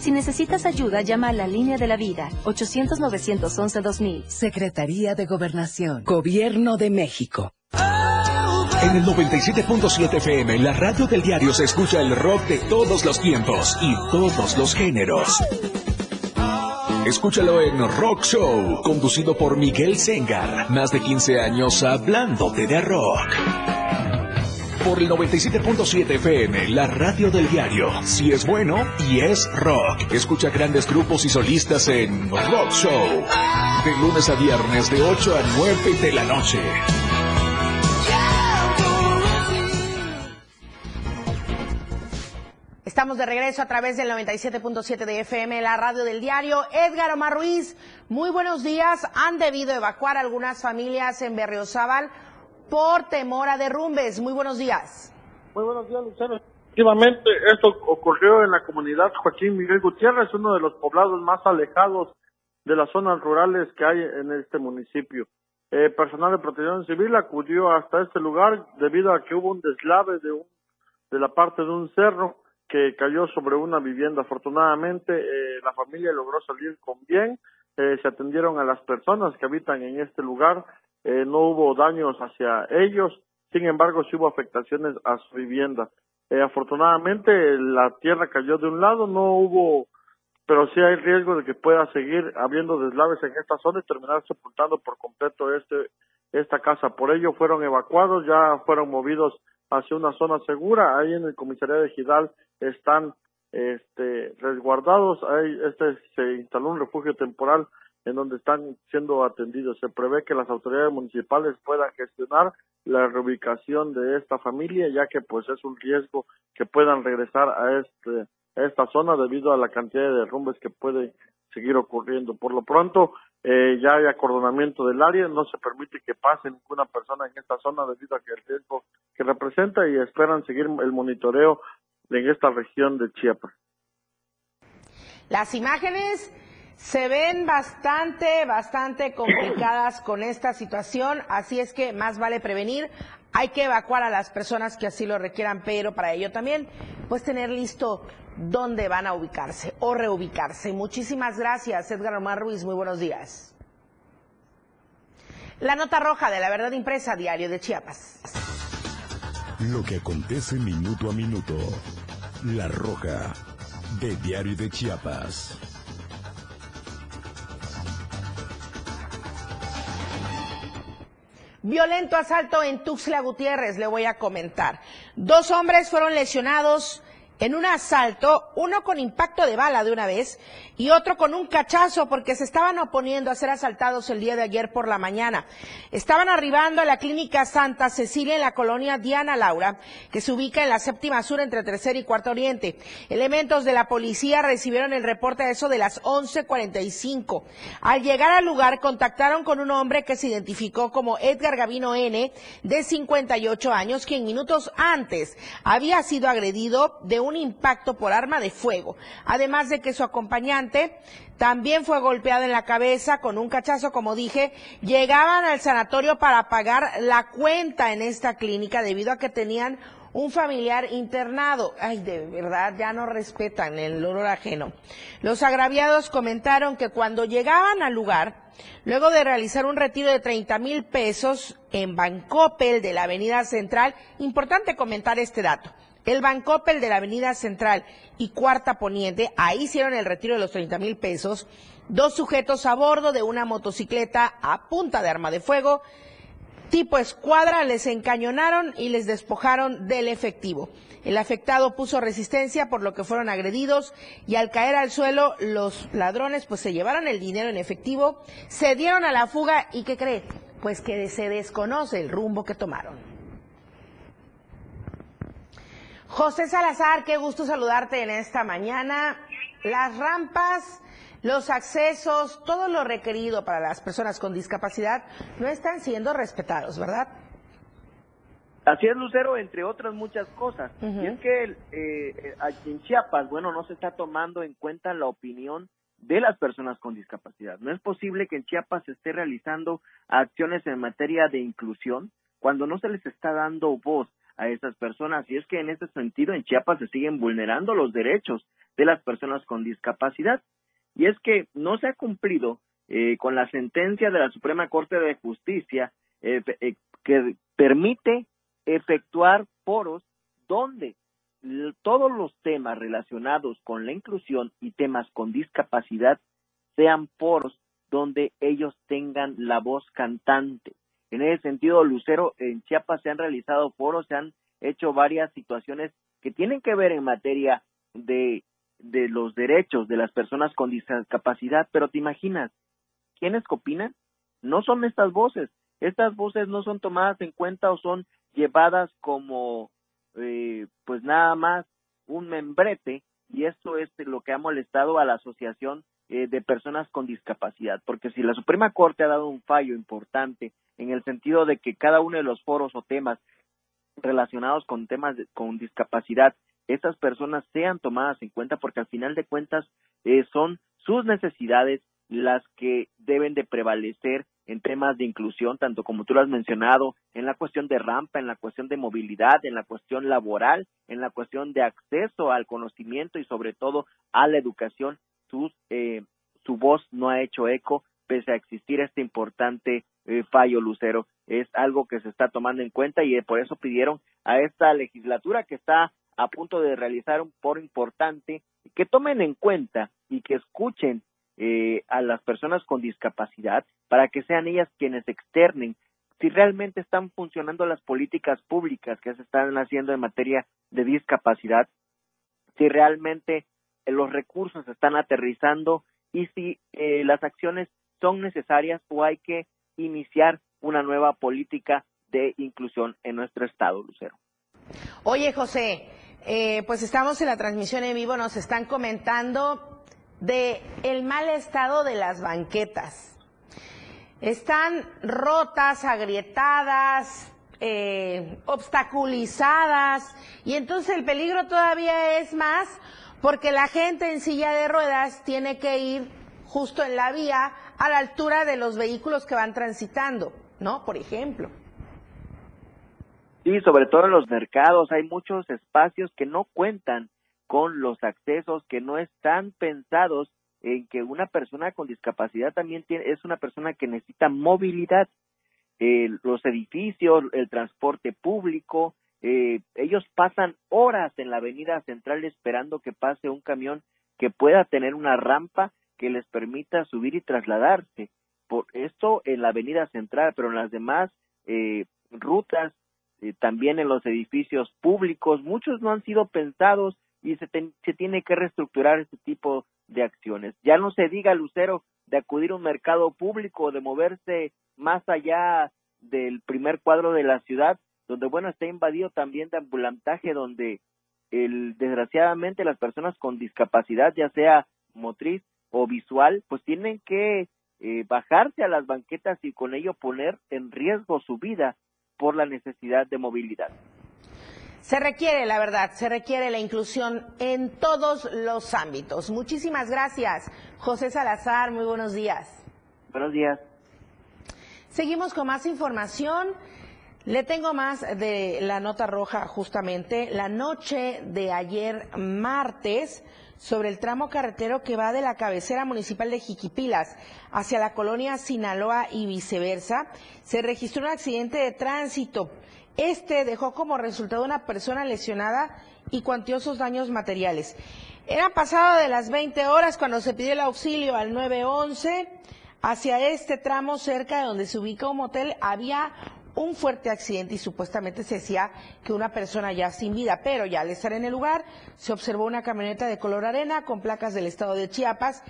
Si necesitas ayuda, llama a la línea de la vida, 800-911-2000. Secretaría de Gobernación. Gobierno de México. En el 97.7 FM, la radio del diario se escucha el rock de todos los tiempos y todos los géneros. Escúchalo en Rock Show, conducido por Miguel Sengar. Más de 15 años hablándote de rock. Por el 97.7 FM, la radio del diario. Si es bueno y es rock. Escucha grandes grupos y solistas en Rock Show. De lunes a viernes, de 8 a 9 de la noche. Estamos de regreso a través del 97.7 de FM, la radio del diario. Edgar Omar Ruiz, muy buenos días. Han debido evacuar algunas familias en Berriozábal por temor a derrumbes. Muy buenos días. Muy buenos días, Luciano. Efectivamente, esto ocurrió en la comunidad Joaquín Miguel Gutiérrez, uno de los poblados más alejados de las zonas rurales que hay en este municipio. Eh, personal de protección civil acudió hasta este lugar debido a que hubo un deslave de, un, de la parte de un cerro que cayó sobre una vivienda. Afortunadamente, eh, la familia logró salir con bien. Eh, se atendieron a las personas que habitan en este lugar. Eh, no hubo daños hacia ellos. Sin embargo, sí hubo afectaciones a su vivienda. Eh, afortunadamente, la tierra cayó de un lado. No hubo, pero sí hay riesgo de que pueda seguir habiendo deslaves en esta zona y terminar sepultando por completo este esta casa. Por ello, fueron evacuados, ya fueron movidos hacia una zona segura. Ahí en el comisariado de Gidal están este, resguardados. Ahí este, se instaló un refugio temporal en donde están siendo atendidos. Se prevé que las autoridades municipales puedan gestionar la reubicación de esta familia, ya que pues es un riesgo que puedan regresar a este a esta zona debido a la cantidad de derrumbes que puede seguir ocurriendo. Por lo pronto, eh, ya hay acordonamiento del área, no se permite que pase ninguna persona en esta zona debido a que el riesgo que representa y esperan seguir el monitoreo en esta región de Chiapas. Las imágenes se ven bastante, bastante complicadas con esta situación, así es que más vale prevenir. Hay que evacuar a las personas que así lo requieran, pero para ello también, pues tener listo dónde van a ubicarse o reubicarse. Muchísimas gracias, Edgar Omar Ruiz. Muy buenos días. La nota roja de la verdad impresa, Diario de Chiapas. Lo que acontece minuto a minuto. La roja de Diario de Chiapas. Violento asalto en Tuxtla Gutiérrez, le voy a comentar. Dos hombres fueron lesionados en un asalto, uno con impacto de bala de una vez y otro con un cachazo porque se estaban oponiendo a ser asaltados el día de ayer por la mañana. Estaban arribando a la clínica Santa Cecilia en la colonia Diana Laura, que se ubica en la séptima sur entre tercer y cuarto oriente. Elementos de la policía recibieron el reporte a eso de las 11:45. Al llegar al lugar contactaron con un hombre que se identificó como Edgar Gavino N, de 58 años, quien minutos antes había sido agredido de un impacto por arma de fuego, además de que su acompañante también fue golpeado en la cabeza con un cachazo, como dije, llegaban al sanatorio para pagar la cuenta en esta clínica debido a que tenían un familiar internado. Ay, de verdad, ya no respetan el olor ajeno. Los agraviados comentaron que cuando llegaban al lugar, luego de realizar un retiro de 30 mil pesos en Bancopel de la Avenida Central, importante comentar este dato. El Bancopel de la Avenida Central y Cuarta Poniente, ahí hicieron el retiro de los 30 mil pesos. Dos sujetos a bordo de una motocicleta a punta de arma de fuego tipo escuadra les encañonaron y les despojaron del efectivo. El afectado puso resistencia por lo que fueron agredidos y al caer al suelo los ladrones pues se llevaron el dinero en efectivo, se dieron a la fuga y ¿qué cree? Pues que se desconoce el rumbo que tomaron. José Salazar, qué gusto saludarte en esta mañana. Las rampas los accesos, todo lo requerido para las personas con discapacidad no están siendo respetados, ¿verdad? Así es, Lucero, entre otras muchas cosas. Y es que eh, eh, aquí en Chiapas, bueno, no se está tomando en cuenta la opinión de las personas con discapacidad. No es posible que en Chiapas se esté realizando acciones en materia de inclusión cuando no se les está dando voz a esas personas. Y es que en ese sentido en Chiapas se siguen vulnerando los derechos de las personas con discapacidad y es que no se ha cumplido eh, con la sentencia de la Suprema Corte de Justicia eh, eh, que permite efectuar foros donde todos los temas relacionados con la inclusión y temas con discapacidad sean foros donde ellos tengan la voz cantante. En ese sentido, Lucero, en Chiapas se han realizado foros, se han hecho varias situaciones que tienen que ver en materia de de los derechos de las personas con discapacidad, pero te imaginas, ¿quiénes opinan? No son estas voces, estas voces no son tomadas en cuenta o son llevadas como eh, pues nada más un membrete y esto es lo que ha molestado a la asociación eh, de personas con discapacidad, porque si la Suprema Corte ha dado un fallo importante en el sentido de que cada uno de los foros o temas relacionados con temas con discapacidad estas personas sean tomadas en cuenta porque al final de cuentas eh, son sus necesidades las que deben de prevalecer en temas de inclusión, tanto como tú lo has mencionado, en la cuestión de rampa, en la cuestión de movilidad, en la cuestión laboral, en la cuestión de acceso al conocimiento y sobre todo a la educación. Sus, eh, su voz no ha hecho eco pese a existir este importante eh, fallo, Lucero. Es algo que se está tomando en cuenta y por eso pidieron a esta legislatura que está a punto de realizar un foro importante, que tomen en cuenta y que escuchen eh, a las personas con discapacidad para que sean ellas quienes externen si realmente están funcionando las políticas públicas que se están haciendo en materia de discapacidad, si realmente eh, los recursos están aterrizando y si eh, las acciones son necesarias o hay que iniciar una nueva política de inclusión en nuestro estado, Lucero. Oye, José, eh, pues estamos en la transmisión en vivo, nos están comentando de el mal estado de las banquetas. Están rotas, agrietadas, eh, obstaculizadas y entonces el peligro todavía es más porque la gente en silla de ruedas tiene que ir justo en la vía a la altura de los vehículos que van transitando, ¿no? Por ejemplo. Sí, sobre todo en los mercados hay muchos espacios que no cuentan con los accesos, que no están pensados en que una persona con discapacidad también tiene, es una persona que necesita movilidad. los edificios, el transporte público, eh, ellos pasan horas en la avenida central esperando que pase un camión que pueda tener una rampa que les permita subir y trasladarse. Por esto en la avenida central, pero en las demás eh, rutas eh, también en los edificios públicos, muchos no han sido pensados y se, se tiene que reestructurar este tipo de acciones. Ya no se diga, Lucero, de acudir a un mercado público, de moverse más allá del primer cuadro de la ciudad, donde, bueno, está invadido también de ambulantaje, donde el, desgraciadamente las personas con discapacidad, ya sea motriz o visual, pues tienen que eh, bajarse a las banquetas y con ello poner en riesgo su vida por la necesidad de movilidad. Se requiere, la verdad, se requiere la inclusión en todos los ámbitos. Muchísimas gracias, José Salazar, muy buenos días. Buenos días. Seguimos con más información. Le tengo más de la nota roja justamente. La noche de ayer martes, sobre el tramo carretero que va de la cabecera municipal de Jiquipilas hacia la colonia Sinaloa y viceversa, se registró un accidente de tránsito. Este dejó como resultado una persona lesionada y cuantiosos daños materiales. Era pasado de las 20 horas cuando se pidió el auxilio al 911. Hacia este tramo cerca de donde se ubica un motel había un fuerte accidente y supuestamente se decía que una persona ya sin vida, pero ya al estar en el lugar se observó una camioneta de color arena con placas del estado de Chiapas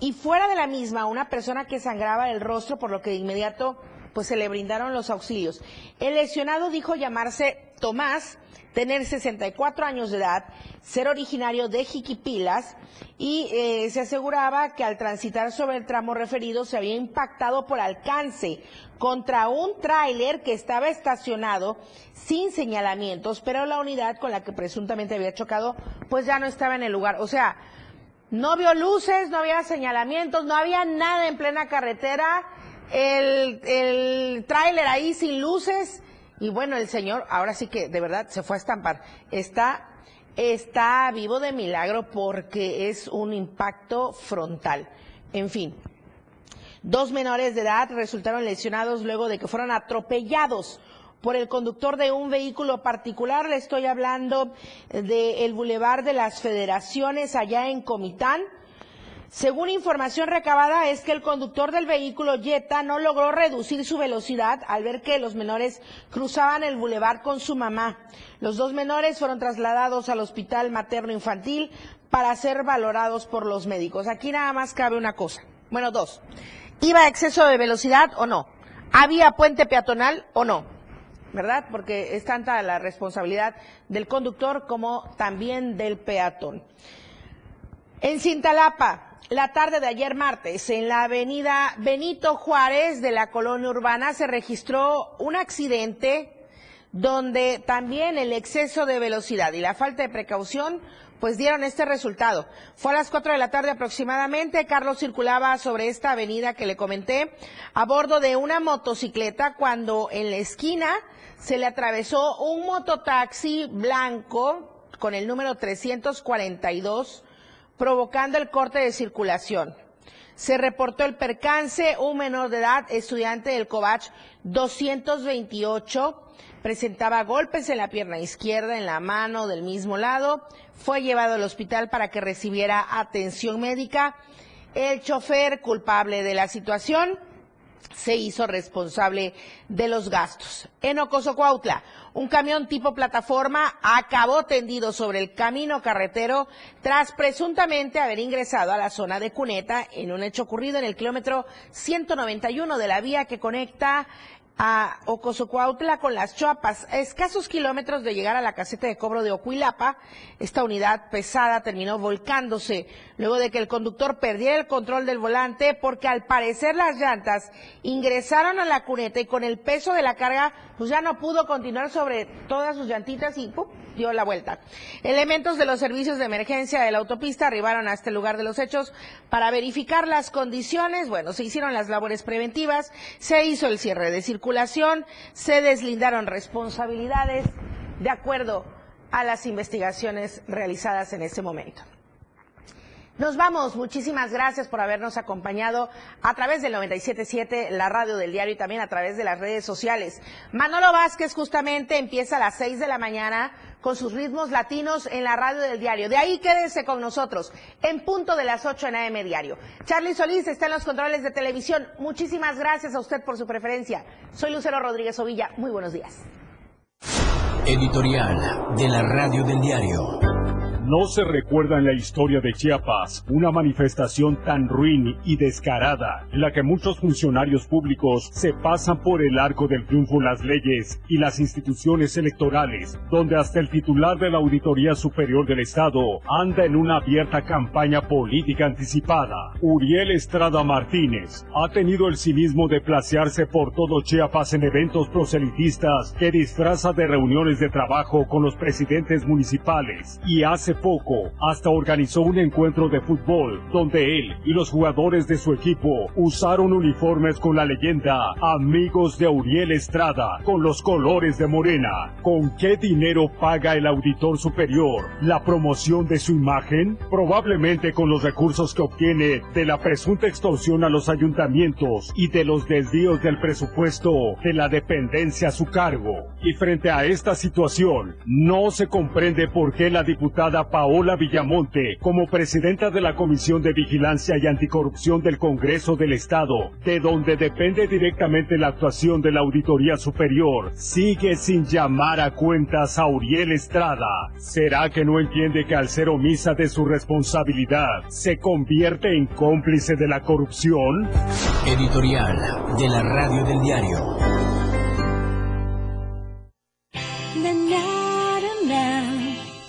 y fuera de la misma una persona que sangraba el rostro por lo que de inmediato pues se le brindaron los auxilios. El lesionado dijo llamarse Tomás, tener 64 años de edad, ser originario de Jiquipilas y eh, se aseguraba que al transitar sobre el tramo referido se había impactado por alcance contra un tráiler que estaba estacionado sin señalamientos, pero la unidad con la que presuntamente había chocado pues ya no estaba en el lugar. O sea, no vio luces, no había señalamientos, no había nada en plena carretera el, el tráiler ahí sin luces y bueno, el señor ahora sí que de verdad se fue a estampar. Está, está vivo de milagro porque es un impacto frontal. En fin, dos menores de edad resultaron lesionados luego de que fueron atropellados por el conductor de un vehículo particular. Le estoy hablando del Boulevard de las Federaciones allá en Comitán. Según información recabada, es que el conductor del vehículo Jetta no logró reducir su velocidad al ver que los menores cruzaban el bulevar con su mamá. Los dos menores fueron trasladados al hospital materno infantil para ser valorados por los médicos. Aquí nada más cabe una cosa. Bueno, dos. ¿Iba a exceso de velocidad o no? ¿Había puente peatonal o no? ¿Verdad? Porque es tanta la responsabilidad del conductor como también del peatón. En Cintalapa, la tarde de ayer martes, en la avenida Benito Juárez de la colonia urbana, se registró un accidente donde también el exceso de velocidad y la falta de precaución pues dieron este resultado. Fue a las 4 de la tarde aproximadamente, Carlos circulaba sobre esta avenida que le comenté a bordo de una motocicleta cuando en la esquina se le atravesó un mototaxi blanco con el número 342 provocando el corte de circulación. Se reportó el percance, un menor de edad, estudiante del COVACH 228, presentaba golpes en la pierna izquierda, en la mano del mismo lado, fue llevado al hospital para que recibiera atención médica. El chofer culpable de la situación se hizo responsable de los gastos. En Ocosocuautla, un camión tipo plataforma acabó tendido sobre el camino carretero tras presuntamente haber ingresado a la zona de Cuneta en un hecho ocurrido en el kilómetro 191 de la vía que conecta a Ocosocuautla con las Chuapas, a escasos kilómetros de llegar a la caseta de cobro de Ocuilapa. Esta unidad pesada terminó volcándose luego de que el conductor perdiera el control del volante porque al parecer las llantas ingresaron a la cuneta y con el peso de la carga pues ya no pudo continuar sobre todas sus llantitas y dio la vuelta. Elementos de los servicios de emergencia de la autopista arribaron a este lugar de los hechos para verificar las condiciones. Bueno, se hicieron las labores preventivas, se hizo el cierre de circulación, se deslindaron responsabilidades de acuerdo a las investigaciones realizadas en ese momento. Nos vamos. Muchísimas gracias por habernos acompañado a través del 97.7, la radio del diario y también a través de las redes sociales. Manolo Vázquez justamente empieza a las 6 de la mañana con sus ritmos latinos en la radio del diario. De ahí quédese con nosotros en punto de las 8 en AM Diario. Charlie Solís está en los controles de televisión. Muchísimas gracias a usted por su preferencia. Soy Lucero Rodríguez Ovilla. Muy buenos días. Editorial de la radio del diario. No se recuerda en la historia de Chiapas una manifestación tan ruin y descarada en la que muchos funcionarios públicos se pasan por el arco del triunfo las leyes y las instituciones electorales, donde hasta el titular de la Auditoría Superior del Estado anda en una abierta campaña política anticipada. Uriel Estrada Martínez ha tenido el cinismo de placearse por todo Chiapas en eventos proselitistas que disfraza de reuniones de trabajo con los presidentes municipales y hace poco hasta organizó un encuentro de fútbol donde él y los jugadores de su equipo usaron uniformes con la leyenda Amigos de Auriel Estrada con los colores de Morena. ¿Con qué dinero paga el auditor superior la promoción de su imagen? Probablemente con los recursos que obtiene de la presunta extorsión a los ayuntamientos y de los desvíos del presupuesto de la dependencia a su cargo. Y frente a esta situación, no se comprende por qué la diputada a Paola Villamonte como presidenta de la Comisión de Vigilancia y Anticorrupción del Congreso del Estado, de donde depende directamente la actuación de la Auditoría Superior, sigue sin llamar a cuentas a Uriel Estrada. ¿Será que no entiende que al ser omisa de su responsabilidad se convierte en cómplice de la corrupción? Editorial de la Radio del Diario.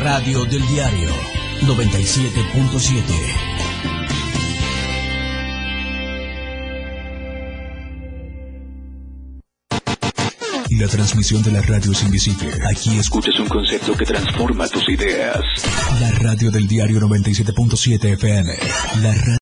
Radio del diario 97.7. La transmisión de la radio es invisible. Aquí escuchas un concepto que transforma tus ideas. La radio del diario 97.7 FM. La radio